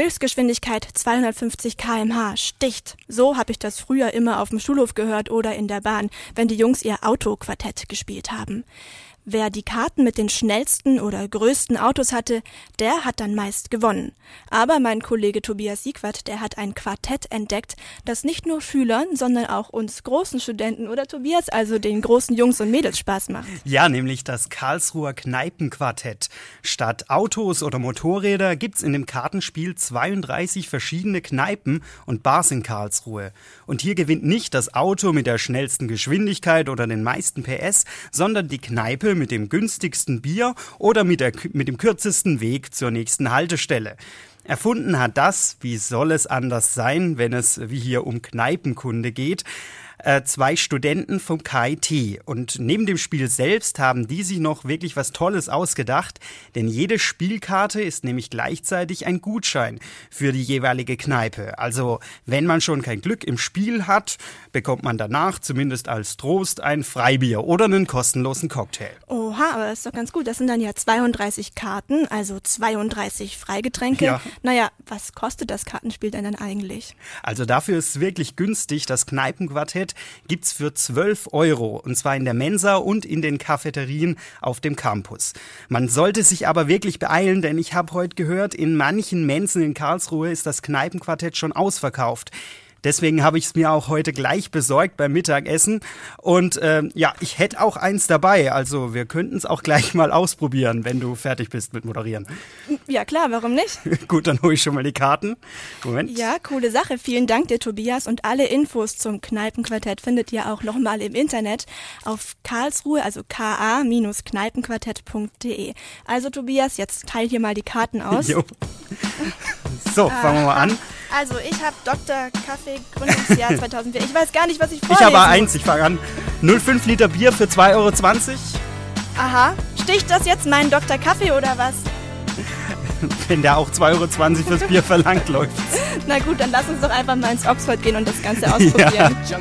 Höchstgeschwindigkeit 250 kmh, sticht. So habe ich das früher immer auf dem Schulhof gehört oder in der Bahn, wenn die Jungs ihr Autoquartett gespielt haben. Wer die Karten mit den schnellsten oder größten Autos hatte, der hat dann meist gewonnen. Aber mein Kollege Tobias Siegwart, der hat ein Quartett entdeckt, das nicht nur Schülern, sondern auch uns großen Studenten oder Tobias, also den großen Jungs und Mädels Spaß macht. Ja, nämlich das Karlsruher Kneipenquartett. Statt Autos oder Motorräder gibt's in dem Kartenspiel 32 verschiedene Kneipen und Bars in Karlsruhe. Und hier gewinnt nicht das Auto mit der schnellsten Geschwindigkeit oder den meisten PS, sondern die Kneipe mit dem günstigsten Bier oder mit, der, mit dem kürzesten Weg zur nächsten Haltestelle. Erfunden hat das, wie soll es anders sein, wenn es wie hier um Kneipenkunde geht, äh, zwei Studenten vom KIT. Und neben dem Spiel selbst haben die sich noch wirklich was Tolles ausgedacht, denn jede Spielkarte ist nämlich gleichzeitig ein Gutschein für die jeweilige Kneipe. Also wenn man schon kein Glück im Spiel hat, bekommt man danach zumindest als Trost ein Freibier oder einen kostenlosen Cocktail. Oha, aber das ist doch ganz gut. Das sind dann ja 32 Karten, also 32 Freigetränke. Ja. Naja, was kostet das Kartenspiel denn dann eigentlich? Also dafür ist wirklich günstig. Das Kneipenquartett Ticket gibt's für 12 Euro und zwar in der Mensa und in den Cafeterien auf dem Campus. Man sollte sich aber wirklich beeilen, denn ich habe heute gehört, in manchen Mensen in Karlsruhe ist das Kneipenquartett schon ausverkauft. Deswegen habe ich es mir auch heute gleich besorgt beim Mittagessen. Und ähm, ja, ich hätte auch eins dabei. Also wir könnten es auch gleich mal ausprobieren, wenn du fertig bist mit Moderieren. Ja klar, warum nicht? Gut, dann hole ich schon mal die Karten. Moment. Ja, coole Sache. Vielen Dank dir, Tobias. Und alle Infos zum Kneipenquartett findet ihr auch nochmal im Internet auf Karlsruhe, also ka-kneipenquartett.de. Also Tobias, jetzt teil hier mal die Karten aus. Jo. So, fangen wir mal an. Also, ich habe Dr. Kaffee Gründungsjahr 2004. Ich weiß gar nicht, was ich vorlesen Ich habe eins, ich fange an. 0,5 Liter Bier für 2,20 Euro. Aha. Sticht das jetzt meinen Dr. Kaffee oder was? Wenn der auch 2,20 Euro fürs Bier verlangt, läuft Na gut, dann lass uns doch einfach mal ins Oxford gehen und das Ganze ausprobieren. Ja.